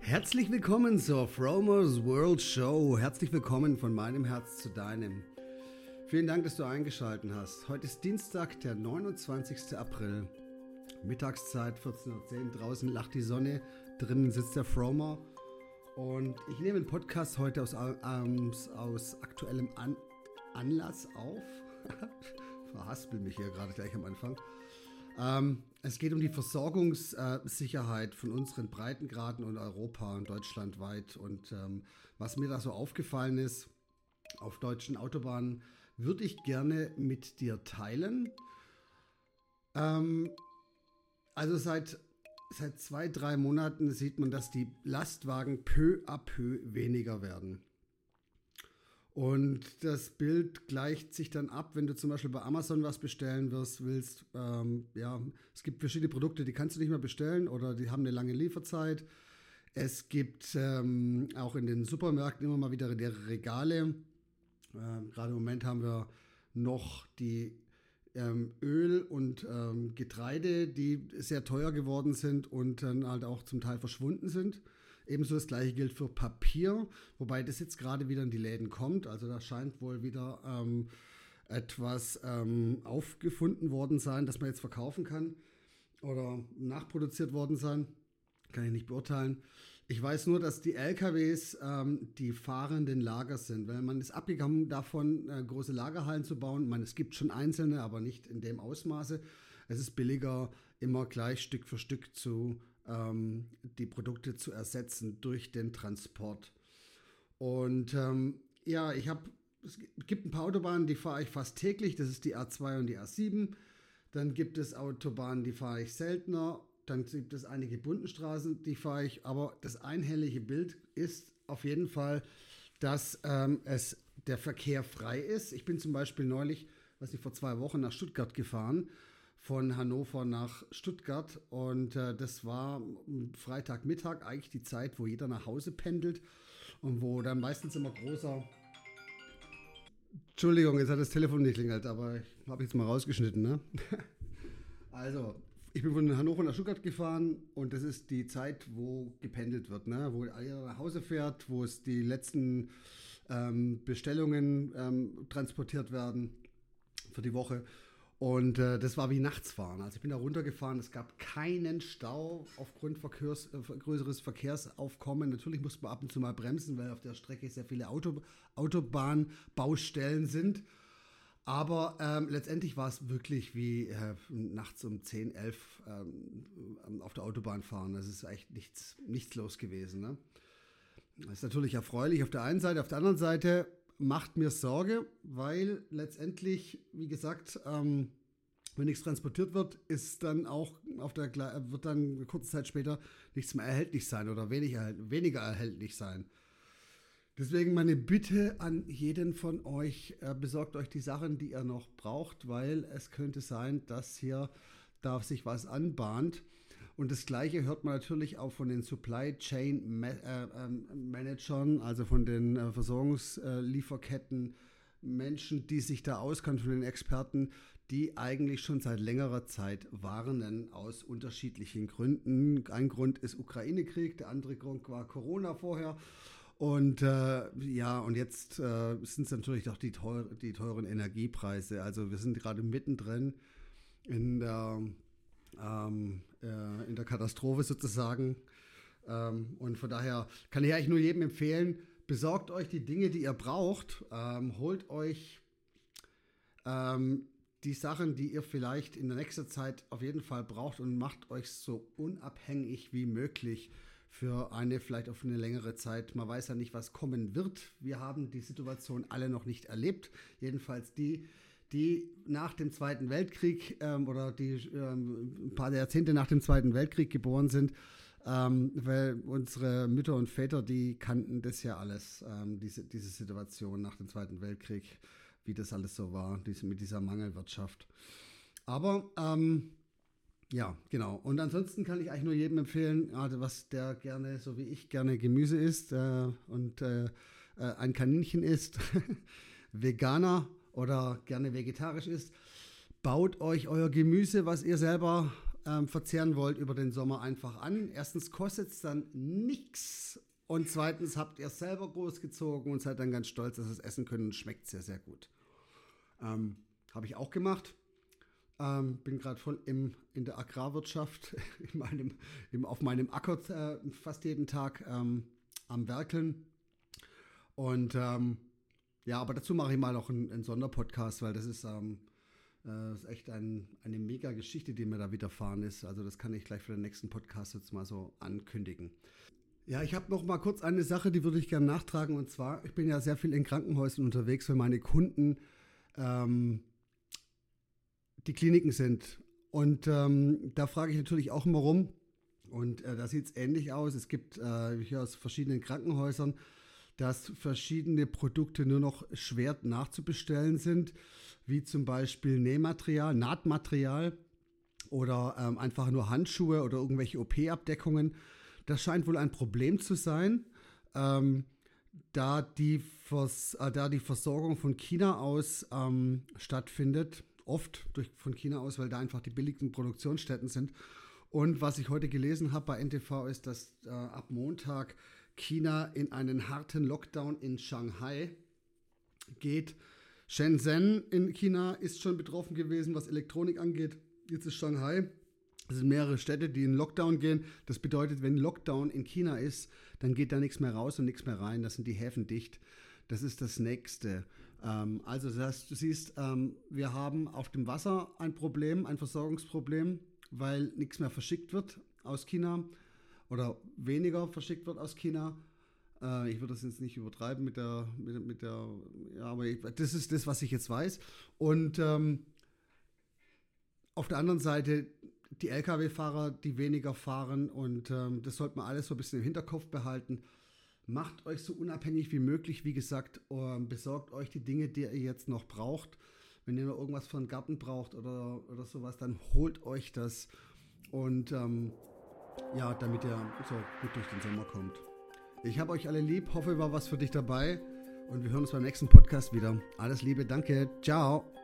Herzlich willkommen zur Fromers World Show. Herzlich willkommen von meinem Herz zu deinem. Vielen Dank, dass du eingeschaltet hast. Heute ist Dienstag, der 29. April. Mittagszeit, 14.10 Uhr. Draußen lacht die Sonne, drinnen sitzt der Fromer. Und ich nehme den Podcast heute aus, aus, aus aktuellem An Anlass auf. Verhaspel mich hier gerade gleich am Anfang. Ähm, es geht um die Versorgungssicherheit von unseren Breitengraden und Europa und deutschlandweit. Und ähm, was mir da so aufgefallen ist, auf deutschen Autobahnen, würde ich gerne mit dir teilen. Ähm, also seit, seit zwei, drei Monaten sieht man, dass die Lastwagen peu à peu weniger werden. Und das Bild gleicht sich dann ab, wenn du zum Beispiel bei Amazon was bestellen wirst, willst. Ähm, ja, es gibt verschiedene Produkte, die kannst du nicht mehr bestellen oder die haben eine lange Lieferzeit. Es gibt ähm, auch in den Supermärkten immer mal wieder leere Regale. Ähm, Gerade im Moment haben wir noch die ähm, Öl und ähm, Getreide, die sehr teuer geworden sind und dann halt auch zum Teil verschwunden sind. Ebenso das gleiche gilt für Papier, wobei das jetzt gerade wieder in die Läden kommt. Also da scheint wohl wieder ähm, etwas ähm, aufgefunden worden sein, das man jetzt verkaufen kann oder nachproduziert worden sein. Kann ich nicht beurteilen. Ich weiß nur, dass die LKWs ähm, die fahrenden Lager sind, weil man ist abgegangen davon, äh, große Lagerhallen zu bauen. Man, es gibt schon einzelne, aber nicht in dem Ausmaße. Es ist billiger, immer gleich Stück für Stück zu ähm, die Produkte zu ersetzen durch den Transport. Und ähm, ja, ich habe, es gibt ein paar Autobahnen, die fahre ich fast täglich. Das ist die A2 und die A7. Dann gibt es Autobahnen, die fahre ich seltener. Dann gibt es einige Bundenstraßen, die fahre ich. Aber das einhellige Bild ist auf jeden Fall, dass ähm, es der Verkehr frei ist. Ich bin zum Beispiel neulich, was ich vor zwei Wochen nach Stuttgart gefahren von Hannover nach Stuttgart und äh, das war Freitagmittag eigentlich die Zeit, wo jeder nach Hause pendelt und wo dann meistens immer großer Entschuldigung, jetzt hat das Telefon nicht klingelt, aber ich habe jetzt mal rausgeschnitten, ne? also, ich bin von Hannover nach Stuttgart gefahren und das ist die Zeit, wo gependelt wird, ne? wo jeder nach Hause fährt, wo es die letzten ähm, Bestellungen ähm, transportiert werden für die Woche. Und äh, das war wie nachts fahren. Also ich bin da runtergefahren, es gab keinen Stau aufgrund Verkehrs, äh, größeres Verkehrsaufkommen. Natürlich musste man ab und zu mal bremsen, weil auf der Strecke sehr viele Auto, Autobahnbaustellen sind. Aber ähm, letztendlich war es wirklich wie äh, nachts um 10, 11 ähm, auf der Autobahn fahren. Das ist echt nichts, nichts los gewesen. Ne? Das ist natürlich erfreulich auf der einen Seite. Auf der anderen Seite macht mir Sorge, weil letztendlich, wie gesagt, ähm, wenn nichts transportiert wird, ist dann auch auf der wird dann kurze Zeit später nichts mehr erhältlich sein oder wenig, weniger erhältlich sein. Deswegen meine Bitte an jeden von euch, äh, besorgt euch die Sachen, die ihr noch braucht, weil es könnte sein, dass hier da sich was anbahnt. Und das Gleiche hört man natürlich auch von den Supply Chain äh, ähm, Managern, also von den äh, Versorgungslieferketten, Menschen, die sich da auskennen, von den Experten, die eigentlich schon seit längerer Zeit warnen aus unterschiedlichen Gründen. Ein Grund ist Ukraine-Krieg, der andere Grund war Corona vorher. Und äh, ja, und jetzt äh, sind es natürlich doch die, teuer, die teuren Energiepreise. Also wir sind gerade mittendrin in der ähm, äh, in der Katastrophe sozusagen. Ähm, und von daher kann ich eigentlich nur jedem empfehlen, besorgt euch die Dinge, die ihr braucht, ähm, holt euch ähm, die Sachen, die ihr vielleicht in der nächsten Zeit auf jeden Fall braucht und macht euch so unabhängig wie möglich für eine, vielleicht auf eine längere Zeit. Man weiß ja nicht, was kommen wird. Wir haben die Situation alle noch nicht erlebt. Jedenfalls die, die nach dem Zweiten Weltkrieg ähm, oder die ähm, ein paar Jahrzehnte nach dem Zweiten Weltkrieg geboren sind, ähm, weil unsere Mütter und Väter, die kannten das ja alles, ähm, diese, diese Situation nach dem Zweiten Weltkrieg, wie das alles so war, diese, mit dieser Mangelwirtschaft. Aber ähm, ja, genau. Und ansonsten kann ich eigentlich nur jedem empfehlen, also was der gerne, so wie ich, gerne Gemüse isst äh, und äh, äh ein Kaninchen isst, Veganer oder gerne vegetarisch isst, baut euch euer Gemüse, was ihr selber ähm, verzehren wollt über den Sommer, einfach an. Erstens kostet es dann nichts und zweitens habt ihr es selber großgezogen und seid dann ganz stolz, dass ihr es essen können und schmeckt sehr, sehr gut. Ähm, Habe ich auch gemacht. Ähm, bin gerade voll im, in der Agrarwirtschaft, in meinem, im, auf meinem Acker äh, fast jeden Tag ähm, am Werkeln. Und ähm, ja, aber dazu mache ich mal noch einen, einen Sonderpodcast, weil das ist, ähm, äh, ist echt ein, eine mega Geschichte, die mir da widerfahren ist. Also das kann ich gleich für den nächsten Podcast jetzt mal so ankündigen. Ja, ich habe noch mal kurz eine Sache, die würde ich gerne nachtragen. Und zwar, ich bin ja sehr viel in Krankenhäusern unterwegs, wenn meine Kunden ähm, die Kliniken sind. Und ähm, da frage ich natürlich auch immer rum. Und äh, da sieht es ähnlich aus. Es gibt äh, hier aus verschiedenen Krankenhäusern, dass verschiedene Produkte nur noch schwer nachzubestellen sind, wie zum Beispiel Nähmaterial, Nahtmaterial oder ähm, einfach nur Handschuhe oder irgendwelche OP-Abdeckungen. Das scheint wohl ein Problem zu sein, ähm, da, die Vers äh, da die Versorgung von China aus ähm, stattfindet oft durch, von China aus, weil da einfach die billigsten Produktionsstätten sind. Und was ich heute gelesen habe bei NTV ist, dass äh, ab Montag China in einen harten Lockdown in Shanghai geht. Shenzhen in China ist schon betroffen gewesen, was Elektronik angeht. Jetzt ist Shanghai. Es sind mehrere Städte, die in Lockdown gehen. Das bedeutet, wenn Lockdown in China ist, dann geht da nichts mehr raus und nichts mehr rein. Da sind die Häfen dicht. Das ist das Nächste. Ähm, also das heißt, du siehst, ähm, wir haben auf dem Wasser ein Problem, ein Versorgungsproblem, weil nichts mehr verschickt wird aus China oder weniger verschickt wird aus China. Äh, ich würde das jetzt nicht übertreiben mit der, mit, mit der, ja, aber ich, das ist das, was ich jetzt weiß. Und ähm, auf der anderen Seite die Lkw-Fahrer, die weniger fahren und ähm, das sollte man alles so ein bisschen im Hinterkopf behalten. Macht euch so unabhängig wie möglich. Wie gesagt, ähm, besorgt euch die Dinge, die ihr jetzt noch braucht. Wenn ihr noch irgendwas für einen Garten braucht oder, oder sowas, dann holt euch das. Und ähm, ja, damit ihr so gut durch den Sommer kommt. Ich habe euch alle lieb, hoffe, war was für dich dabei. Und wir hören uns beim nächsten Podcast wieder. Alles Liebe, danke, ciao.